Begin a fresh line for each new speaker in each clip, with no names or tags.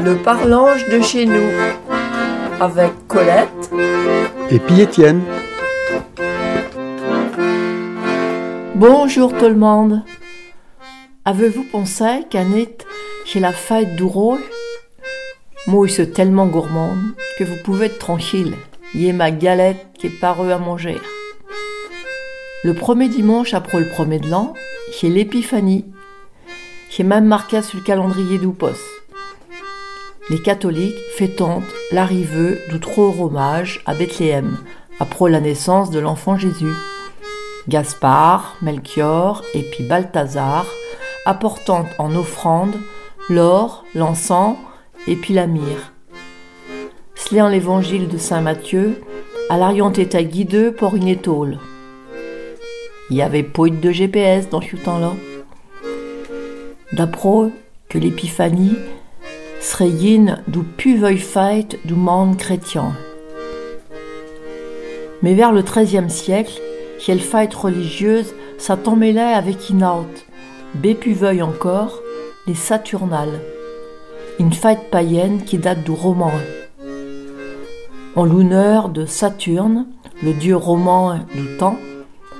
Le parlange de chez nous avec Colette
et puis Étienne.
Bonjour tout le monde. Avez-vous pensé qu'Annette, chez la fête du rôle, moi c'est tellement gourmande que vous pouvez être tranquille. Y est ma galette qui est parue à manger. Le premier dimanche après le premier de l'an, c'est l'épiphanie, qui est même marqué sur le calendrier d'Oupos. Les catholiques fêtent l'arrivée du trop hommage à Bethléem, après la naissance de l'enfant Jésus. Gaspard, Melchior et puis Balthazar apportant en offrande l'or, l'encens et puis la myrrhe. Cela l'évangile de saint Matthieu, à l'ariant état guideux pour une étole. Il y avait pas de GPS dans ce temps-là. D'après que l'épiphanie serait une du fête du monde chrétien. Mais vers le XIIIe siècle, quelle fête religieuse là avec une autre, bépuveuil encore, les Saturnales, une fête païenne qui date du roman. En l'honneur de Saturne, le dieu roman du temps,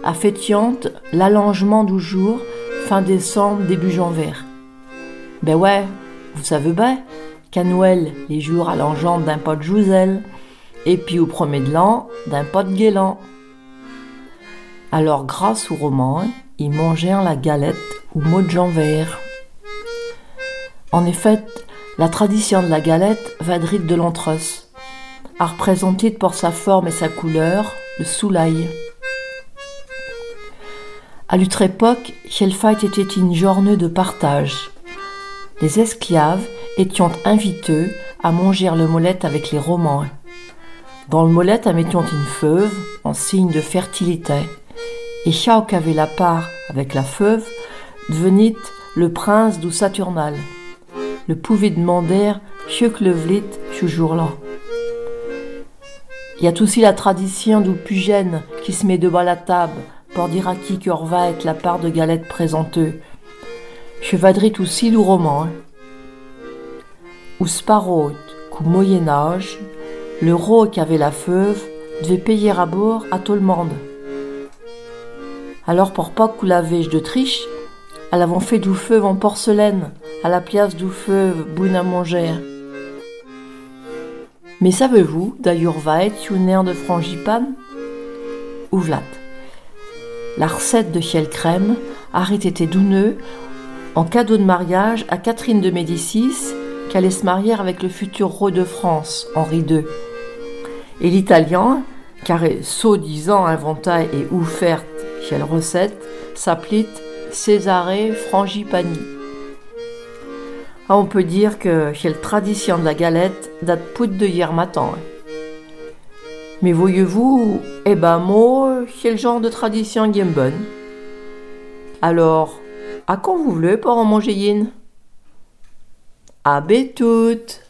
affectiante l'allongement du jour fin décembre, début janvier. Ben ouais, vous savez bien qu'à Noël, les jours allongeant d'un pot de jouzel, et puis au premier de l'an, d'un pot de guélan. Alors, grâce au roman, ils mangèrent la galette ou mot de janvier. En effet, la tradition de la galette va de l'entresse, à représenter pour sa forme et sa couleur le soulail. À l'autre époque, fête était une journée de partage. Les esclaves étaient invités à manger le molette avec les Romains. Dans le molette, mettions une feuve en signe de fertilité. Et chaque avait la part avec la feuve devenait le prince du Saturnal. Le pouvait demander que le vlit ce jour-là. Il y a aussi la tradition du pugène qui se met devant la table pour dire à qui que va être la part de galette présenteux. Chevadrit aussi le roman. Ou sparot, qu'au Moyen-Âge, le roi qui avait la feuve devait payer à bord à tout le monde. Alors pour pas que la vèche de triche, elle avait fait du feu en porcelaine, à la place du feu boune à manger. Mais savez-vous, d'ailleurs va être une aire de frangipane? Ou vlat la recette de Chiel Crème a été douneux en cadeau de mariage à Catherine de Médicis, qui allait se marier avec le futur roi de France, Henri II. Et l'italien, car soi-disant inventé et offert quelle recette, s'appelait Cesare Frangipani. Ah, on peut dire que quelle tradition de la galette date de hier matin. Hein. Mais voyez-vous, eh ben moi, quel genre de tradition qui bonne. Alors, à quand vous voulez pour en manger une À toutes